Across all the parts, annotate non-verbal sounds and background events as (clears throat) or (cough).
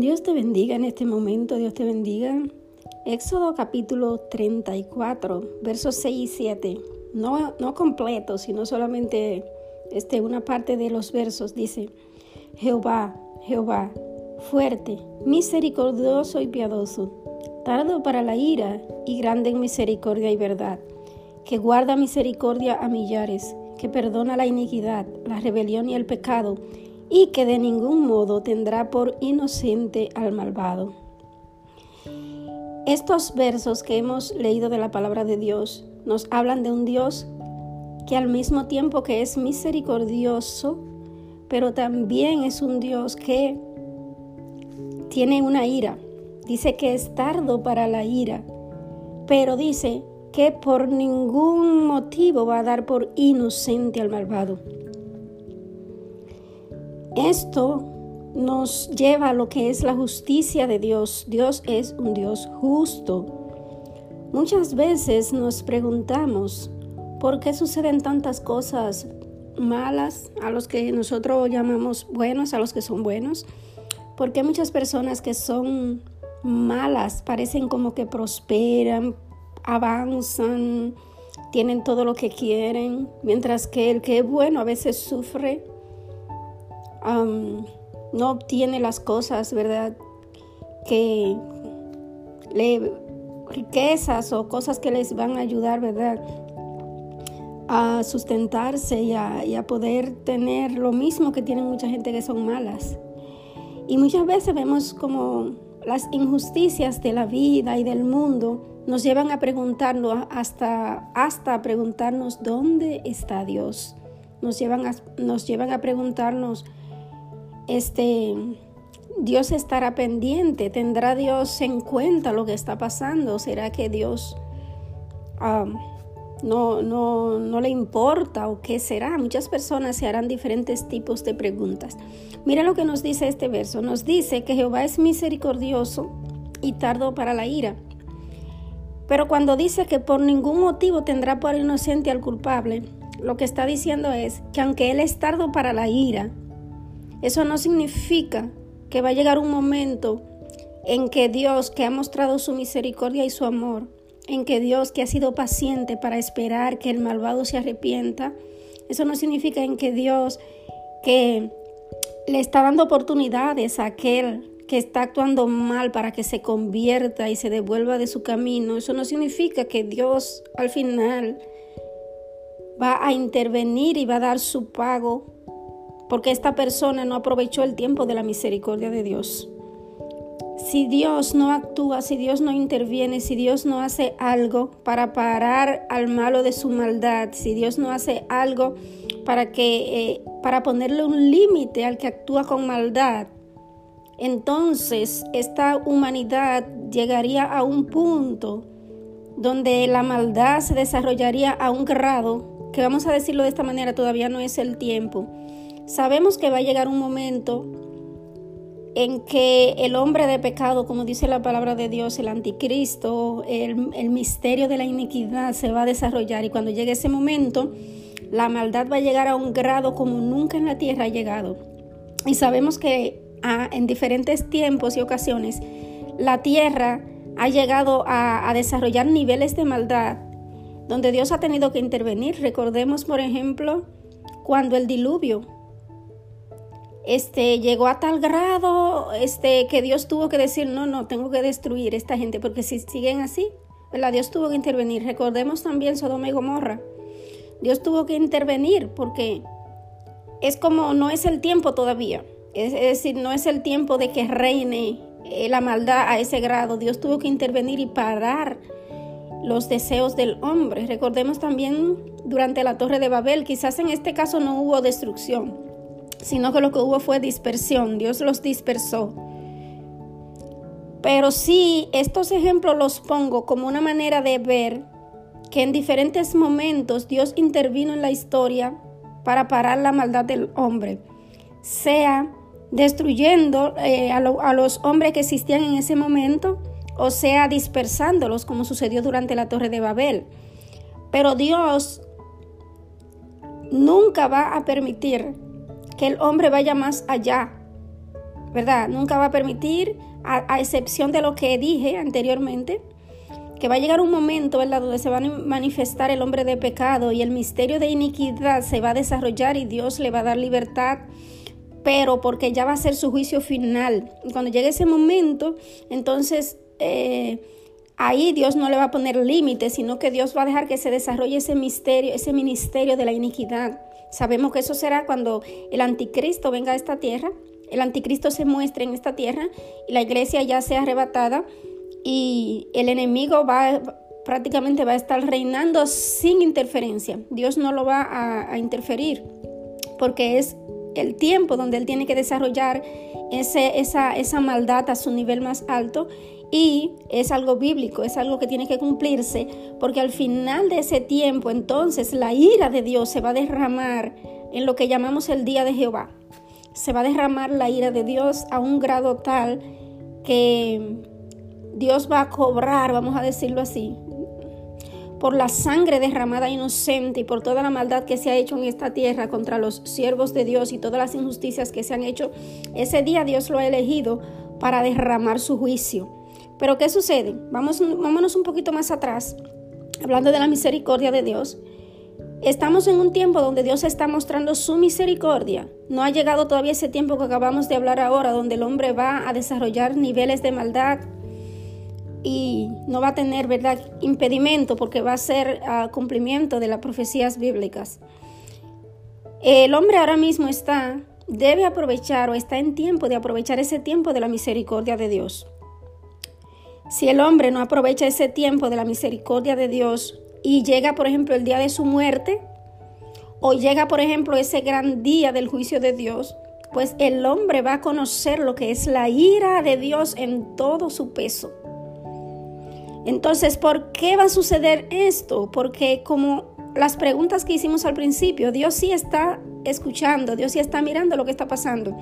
Dios te bendiga en este momento, Dios te bendiga. Éxodo capítulo 34, versos 6 y 7. No, no completo, sino solamente este, una parte de los versos. Dice, Jehová, Jehová, fuerte, misericordioso y piadoso, tardo para la ira y grande en misericordia y verdad, que guarda misericordia a millares, que perdona la iniquidad, la rebelión y el pecado, y que de ningún modo tendrá por inocente al malvado. Estos versos que hemos leído de la palabra de Dios nos hablan de un Dios que al mismo tiempo que es misericordioso, pero también es un Dios que tiene una ira. Dice que es tardo para la ira, pero dice que por ningún motivo va a dar por inocente al malvado. Esto nos lleva a lo que es la justicia de Dios. Dios es un Dios justo. Muchas veces nos preguntamos por qué suceden tantas cosas malas a los que nosotros llamamos buenos, a los que son buenos. ¿Por qué muchas personas que son malas parecen como que prosperan, avanzan, tienen todo lo que quieren, mientras que el que es bueno a veces sufre? No obtiene las cosas, ¿verdad? Que riquezas o cosas que les van a ayudar, ¿verdad? A sustentarse y a, y a poder tener lo mismo que tienen mucha gente que son malas. Y muchas veces vemos como las injusticias de la vida y del mundo nos llevan a preguntarnos hasta, hasta preguntarnos dónde está Dios. Nos llevan a, nos llevan a preguntarnos este, Dios estará pendiente, tendrá Dios en cuenta lo que está pasando, será que Dios no, no, no le importa o qué será. Muchas personas se harán diferentes tipos de preguntas. Mira lo que nos dice este verso, nos dice que Jehová es misericordioso y tardo para la ira. Pero cuando dice que por ningún motivo tendrá por inocente al culpable, lo que está diciendo es que aunque Él es tardo para la ira, eso no significa que va a llegar un momento en que Dios, que ha mostrado su misericordia y su amor, en que Dios, que ha sido paciente para esperar que el malvado se arrepienta, eso no significa en que Dios, que le está dando oportunidades a aquel que está actuando mal para que se convierta y se devuelva de su camino, eso no significa que Dios al final va a intervenir y va a dar su pago porque esta persona no aprovechó el tiempo de la misericordia de Dios. Si Dios no actúa, si Dios no interviene, si Dios no hace algo para parar al malo de su maldad, si Dios no hace algo para que eh, para ponerle un límite al que actúa con maldad, entonces esta humanidad llegaría a un punto donde la maldad se desarrollaría a un grado que vamos a decirlo de esta manera, todavía no es el tiempo, Sabemos que va a llegar un momento en que el hombre de pecado, como dice la palabra de Dios, el anticristo, el, misterio de la iniquidad se va a desarrollar y cuando llegue ese momento, la maldad va a llegar a un grado como nunca en la tierra ha llegado. Y sabemos que ah, en diferentes tiempos y ocasiones, la tierra ha llegado a, a desarrollar niveles de maldad donde Dios ha tenido que intervenir. Recordemos, por ejemplo, cuando el diluvio este, llegó a tal grado este, que Dios tuvo que decir, no, no, tengo que destruir esta gente, porque si siguen así, ¿verdad? Dios tuvo que intervenir. Recordemos también Sodoma y Gomorra. Dios tuvo que intervenir porque es como no es el tiempo todavía. Es, decir, no es el tiempo de que reine eh, la maldad a ese grado. Dios tuvo que intervenir y parar los deseos del hombre. Recordemos también durante la torre de Babel, quizás en este caso no hubo destrucción, sino que lo que hubo fue dispersión, Dios los dispersó. Pero sí, estos ejemplos los pongo como una manera de ver que en diferentes momentos Dios intervino en la historia para parar la maldad del hombre, sea destruyendo eh, a, a los hombres que existían en ese momento, o sea dispersándolos como sucedió durante la torre de Babel. Pero Dios nunca va a permitir que el hombre vaya más allá ¿verdad? Nunca va a permitir, a, excepción de lo que dije anteriormente, que va a llegar un momento, ¿verdad?, donde se va a manifestar el hombre de pecado y el misterio de iniquidad se va a desarrollar y Dios le va a dar libertad, pero porque ya va a ser su juicio final. Y cuando llegue ese momento, entonces eh, ahí Dios no le va a poner límites, sino que Dios va a dejar que se desarrolle ese misterio, ese ministerio de la iniquidad. Sabemos que eso será cuando el anticristo venga a esta tierra, el anticristo se muestre en esta tierra y la iglesia ya sea arrebatada y el enemigo va prácticamente va a estar reinando sin interferencia. Dios no lo va a, interferir porque es el tiempo donde él tiene que desarrollar ese, esa, esa maldad a su nivel más alto y es algo bíblico, es algo que tiene que cumplirse, porque al final de ese tiempo entonces la ira de Dios se va a derramar en lo que llamamos el día de Jehová. Se va a derramar la ira de Dios a un grado tal que Dios va a cobrar, vamos a decirlo así, por la sangre derramada inocente y por toda la maldad que se ha hecho en esta tierra contra los siervos de Dios y todas las injusticias que se han hecho, ese día Dios lo ha elegido para derramar su juicio. Pero ¿qué sucede? Vamos, vámonos un poquito más atrás, hablando de la misericordia de Dios. Estamos en un tiempo donde Dios está mostrando su misericordia. No ha llegado todavía ese tiempo que acabamos de hablar ahora, donde el hombre va a desarrollar niveles de maldad y no va a tener, ¿verdad?, impedimento porque va a ser a cumplimiento de las profecías bíblicas. El hombre ahora mismo está, debe aprovechar o está en tiempo de aprovechar ese tiempo de la misericordia de Dios. Si el hombre no aprovecha ese tiempo de la misericordia de Dios y llega, por ejemplo, el día de su muerte, o llega, por ejemplo, ese gran día del juicio de Dios, pues el hombre va a conocer lo que es la ira de Dios en todo su peso. Entonces, ¿por qué va a suceder esto? Porque como las preguntas que hicimos al principio, Dios sí está escuchando, Dios sí está mirando lo que está pasando.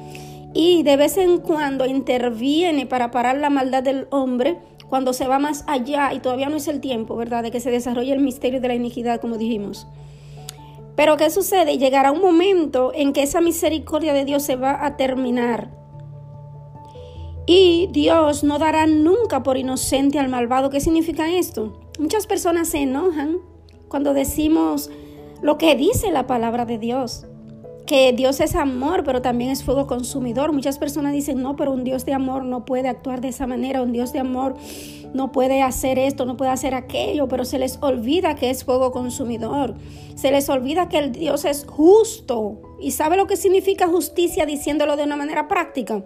Y de vez en cuando interviene para parar la maldad del hombre cuando se va más allá y todavía no es el tiempo, ¿verdad?, de que se desarrolle el misterio de la iniquidad, como dijimos. Pero ¿qué sucede? Llegará un momento en que esa misericordia de Dios se va a terminar. Y Dios no dará nunca por inocente al malvado. ¿Qué significa esto? Muchas personas se enojan cuando decimos lo que dice la palabra de Dios Dios es amor, pero también es fuego consumidor. Muchas personas dicen, no, pero un Dios de amor no puede actuar de esa manera, un Dios de amor no puede hacer esto, no puede hacer aquello, pero se les olvida que es fuego consumidor. Se les olvida que el Dios es justo. ¿Y sabe lo que significa justicia diciéndolo de una manera práctica?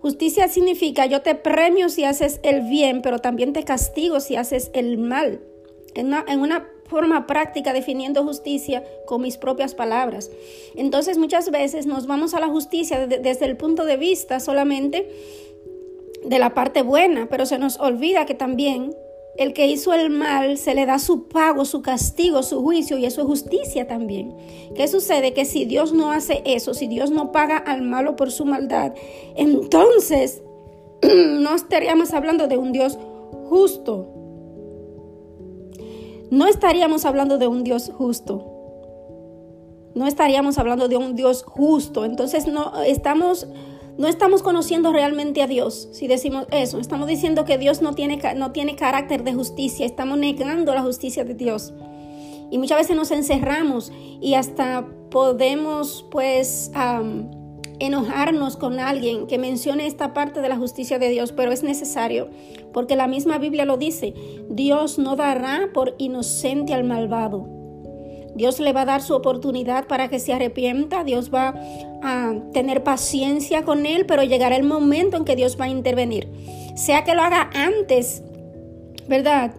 Justicia significa yo te premio si haces el bien, pero también te castigo si haces el mal. En una forma práctica definiendo justicia con mis propias palabras. Entonces muchas veces nos vamos a la justicia desde el punto de vista solamente de la parte buena, pero se nos olvida que también el que hizo el mal se le da su pago, su castigo, su juicio y eso es justicia también. ¿Qué sucede? Que si Dios no hace eso, si Dios no paga al malo por su maldad, entonces (clears throat) no estaríamos hablando de un Dios justo, no estaríamos hablando de un Dios justo. No estaríamos hablando de un Dios justo. Entonces no estamos no estamos conociendo realmente a Dios si decimos eso. Estamos diciendo que Dios no tiene, no tiene carácter de justicia. Estamos negando la justicia de Dios. Y muchas veces nos encerramos y hasta podemos pues enojarnos con alguien que mencione esta parte de la justicia de Dios, pero es necesario, porque la misma Biblia lo dice, Dios no dará por inocente al malvado. Dios le va a dar su oportunidad para que se arrepienta, Dios va a tener paciencia con él, pero llegará el momento en que Dios va a intervenir. Sea que lo haga antes, ¿verdad?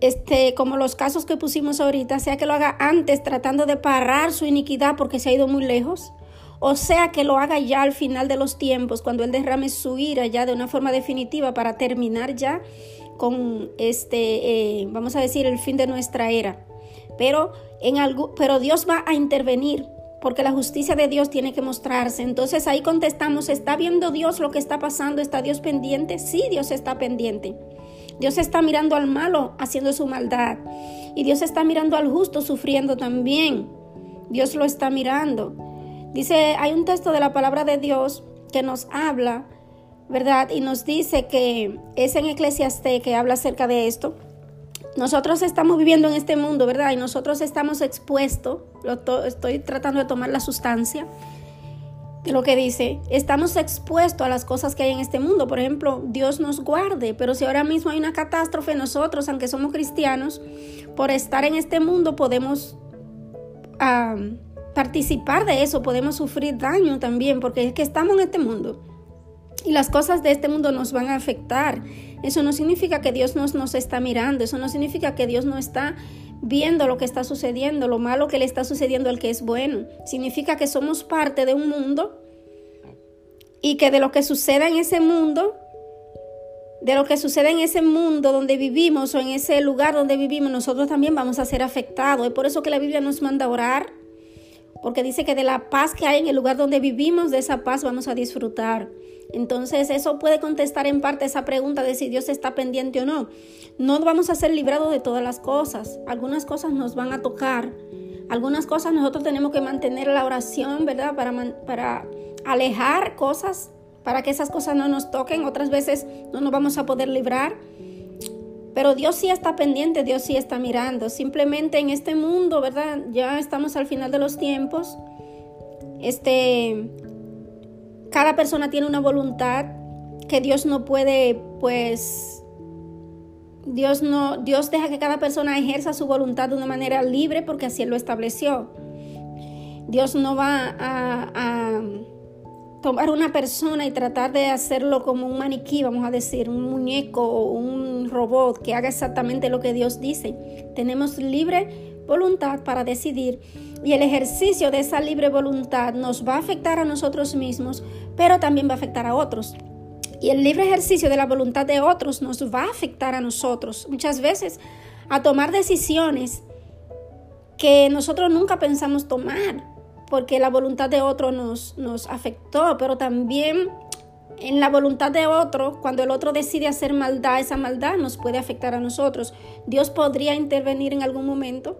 Este, como los casos que pusimos ahorita, sea que lo haga antes tratando de parar su iniquidad porque se ha ido muy lejos, o sea que lo haga ya al final de los tiempos, cuando Él derrame su ira ya de una forma definitiva para terminar ya con este, eh, vamos a decir, el fin de nuestra era. Pero, en algo, pero Dios va a intervenir porque la justicia de Dios tiene que mostrarse. Entonces ahí contestamos, ¿está viendo Dios lo que está pasando? ¿Está Dios pendiente? Sí, Dios está pendiente. Dios está mirando al malo haciendo su maldad. Y Dios está mirando al justo sufriendo también. Dios lo está mirando. Dice, hay un texto de la palabra de Dios que nos habla, ¿verdad? Y nos dice que es en Eclesiastés que habla acerca de esto. Nosotros estamos viviendo en este mundo, ¿verdad? Y nosotros estamos expuestos, lo estoy tratando de tomar la sustancia de lo que dice, estamos expuestos a las cosas que hay en este mundo. Por ejemplo, Dios nos guarde, pero si ahora mismo hay una catástrofe, nosotros, aunque somos cristianos, por estar en este mundo podemos participar de eso, podemos sufrir daño también, porque es que estamos en este mundo y las cosas de este mundo nos van a afectar. Eso no significa que Dios nos, nos está mirando, eso no significa que Dios no está viendo lo que está sucediendo, lo malo que le está sucediendo al que es bueno. Significa que somos parte de un mundo y que de lo que suceda en ese mundo, de lo que sucede en ese mundo donde vivimos o en ese lugar donde vivimos, nosotros también vamos a ser afectados. Es por eso que la Biblia nos manda orar, porque dice que de la paz que hay en el lugar donde vivimos, de esa paz vamos a disfrutar. Entonces eso puede contestar en parte esa pregunta de si Dios está pendiente o no. No vamos a ser librados de todas las cosas. Algunas cosas nos van a tocar. Algunas cosas nosotros tenemos que mantener la oración, ¿verdad? Para, para alejar cosas, para que esas cosas no nos toquen. Otras veces no nos vamos a poder librar. Pero Dios sí está pendiente, Dios sí está mirando. Simplemente en este mundo, ¿verdad? Ya estamos al final de los tiempos. Este, cada persona tiene una voluntad que Dios no puede, pues, Dios no, Dios deja que cada persona ejerza su voluntad de una manera libre porque así Él lo estableció. Dios no va a, a tomar una persona y tratar de hacerlo como un maniquí, vamos a decir, un muñeco o un robot que haga exactamente lo que Dios dice. Tenemos libre voluntad para decidir y el ejercicio de esa libre voluntad nos va a afectar a nosotros mismos, pero también va a afectar a otros. Y el libre ejercicio de la voluntad de otros nos va a afectar a nosotros muchas veces a tomar decisiones que nosotros nunca pensamos tomar, porque la voluntad de otro nos, nos afectó, pero también en la voluntad de otro, cuando el otro decide hacer maldad, esa maldad nos puede afectar a nosotros. Dios podría intervenir en algún momento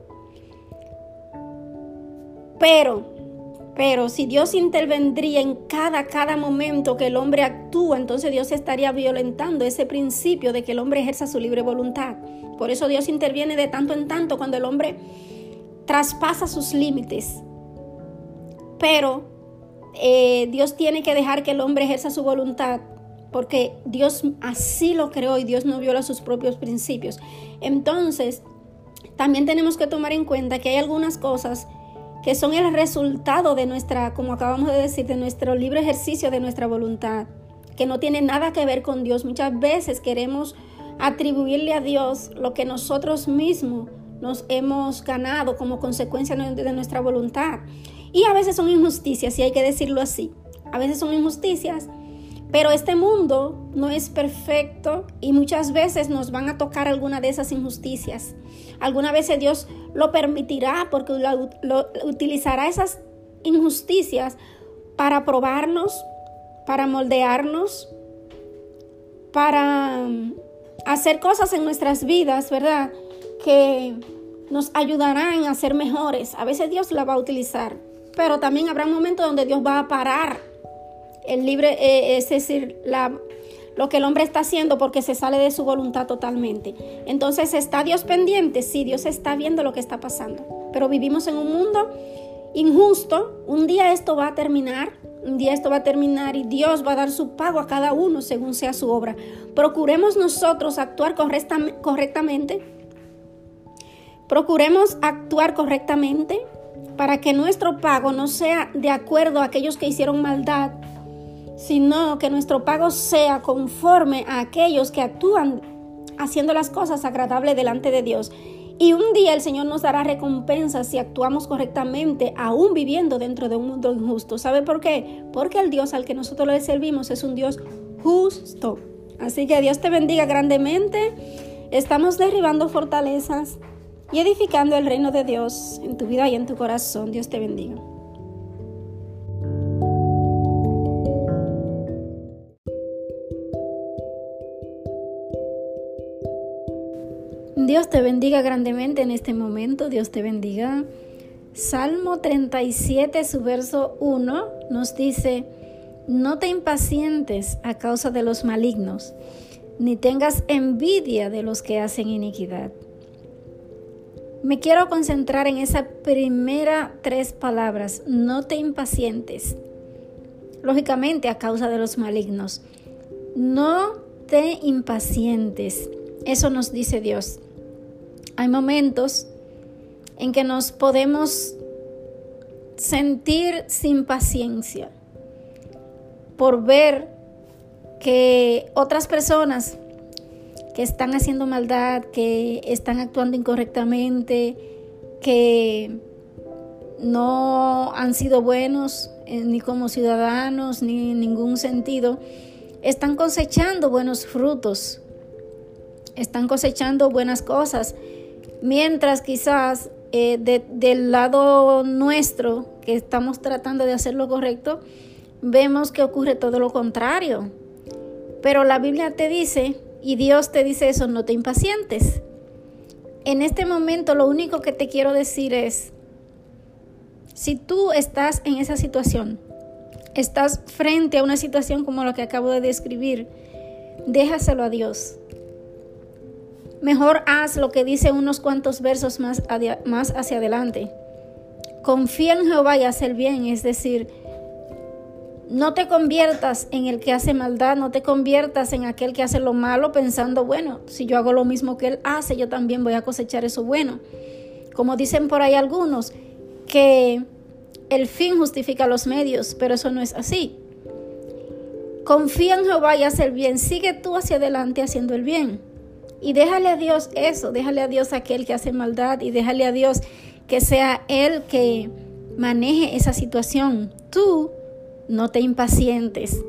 pero, pero si Dios intervendría en cada, cada momento que el hombre actúa, entonces Dios estaría violentando ese principio de que el hombre ejerza su libre voluntad. Por eso Dios interviene de tanto en tanto cuando el hombre traspasa sus límites. Pero eh, Dios tiene que dejar que el hombre ejerza su voluntad porque Dios así lo creó y Dios no viola sus propios principios. Entonces, también tenemos que tomar en cuenta que hay algunas cosas que son el resultado de nuestra, como acabamos de decir, de nuestro libre ejercicio de nuestra voluntad, que no tiene nada que ver con Dios. Muchas veces queremos atribuirle a Dios lo que nosotros mismos nos hemos ganado como consecuencia de nuestra voluntad. Y a veces son injusticias, y hay que decirlo así. A veces son injusticias pero este mundo no es perfecto y muchas veces nos van a tocar alguna de esas injusticias. Alguna vez Dios lo permitirá porque lo, utilizará esas injusticias para probarnos, para moldearnos, para um, hacer cosas en nuestras vidas, ¿verdad? Que nos ayudarán a ser mejores. A veces Dios la va a utilizar, pero también habrá momentos donde Dios va a parar el libre, eh, es decir, la, lo que el hombre está haciendo porque se sale de su voluntad totalmente. Entonces, ¿está Dios pendiente? Sí, Dios está viendo lo que está pasando. Pero vivimos en un mundo injusto. Un día esto va a terminar. Un día esto va a terminar y Dios va a dar su pago a cada uno según sea su obra. Procuremos nosotros actuar correctamente. Procuremos actuar correctamente para que nuestro pago no sea de acuerdo a aquellos que hicieron maldad, sino que nuestro pago sea conforme a aquellos que actúan haciendo las cosas agradables delante de Dios. Y un día el Señor nos dará recompensa si actuamos correctamente, aún viviendo dentro de un mundo injusto. ¿Sabe por qué? Porque el Dios al que nosotros le servimos es un Dios justo. Así que Dios te bendiga grandemente. Estamos derribando fortalezas y edificando el reino de Dios en tu vida y en tu corazón. Dios te bendiga. Dios te bendiga grandemente en este momento, Dios te bendiga. Salmo 37, su verso 1 nos dice, No te impacientes a causa de los malignos, ni tengas envidia de los que hacen iniquidad. Me quiero concentrar en esa primera tres palabras, no te impacientes. Lógicamente a causa de los malignos. No te impacientes. Eso nos dice Dios. Hay momentos en que nos podemos sentir sin paciencia por ver que otras personas que están haciendo maldad, que están actuando incorrectamente, que no han sido buenos eh, ni como ciudadanos ni en ningún sentido, están cosechando buenos frutos, están cosechando buenas cosas, mientras quizás eh, del lado nuestro, que estamos tratando de hacer lo correcto, vemos que ocurre todo lo contrario. Pero la Biblia te dice, y Dios te dice eso, no te impacientes. En este momento lo único que te quiero decir es, si tú estás en esa situación, estás frente a una situación como la que acabo de describir, déjaselo a Dios. Mejor haz lo que dice unos cuantos versos más, más hacia adelante. Confía en Jehová y haz el bien, es decir, no te conviertas en el que hace maldad, no te conviertas en aquel que hace lo malo pensando, bueno, si yo hago lo mismo que él hace, yo también voy a cosechar eso bueno. Como dicen por ahí algunos, que el fin justifica los medios, pero eso no es así. Confía en Jehová y haz el bien, sigue tú hacia adelante haciendo el bien. Y déjale a Dios eso, déjale a Dios aquel que hace maldad y déjale a Dios que sea Él que maneje esa situación. Tú no te impacientes.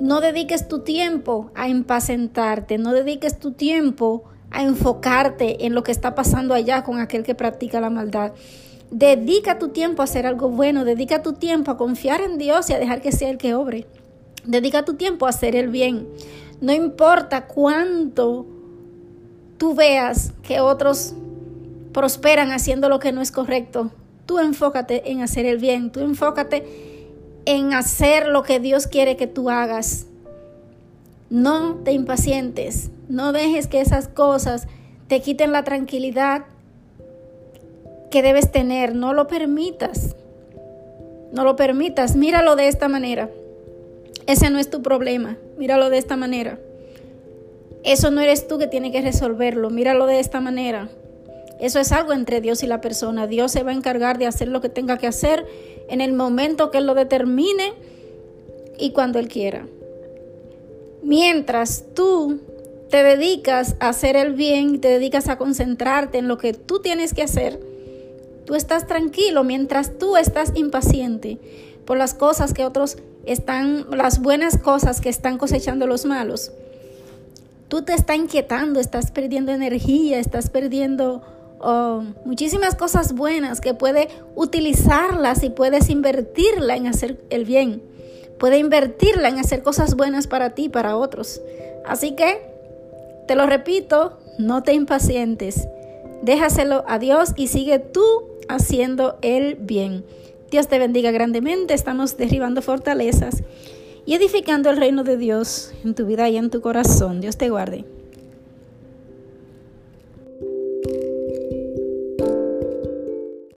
No dediques tu tiempo a impacientarte, no dediques tu tiempo a enfocarte en lo que está pasando allá con aquel que practica la maldad. Dedica tu tiempo a hacer algo bueno, dedica tu tiempo a confiar en Dios y a dejar que sea el que obre. Dedica tu tiempo a hacer el bien. No importa cuánto tú veas que otros prosperan haciendo lo que no es correcto, tú enfócate en hacer el bien, tú enfócate en hacer lo que Dios quiere que tú hagas. No te impacientes, no dejes que esas cosas te quiten la tranquilidad que debes tener, no lo permitas. No lo permitas, míralo de esta manera. Ese no es tu problema, míralo de esta manera. Eso no eres tú que tiene que resolverlo, míralo de esta manera. Eso es algo entre Dios y la persona. Dios se va a encargar de hacer lo que tenga que hacer en el momento que Él lo determine y cuando Él quiera. Mientras tú te dedicas a hacer el bien te dedicas a concentrarte en lo que tú tienes que hacer, tú estás tranquilo mientras tú estás impaciente por las cosas que otros están, las buenas cosas que están cosechando los malos. Tú te estás inquietando, estás perdiendo energía, estás perdiendo muchísimas cosas buenas que puede utilizarlas y puedes invertirla en hacer el bien. Puede invertirla en hacer cosas buenas para ti y para otros. Así que, te lo repito, no te impacientes. Déjaselo a Dios y sigue tú haciendo el bien. Dios te bendiga grandemente. Estamos derribando fortalezas y edificando el reino de Dios en tu vida y en tu corazón. Dios te guarde.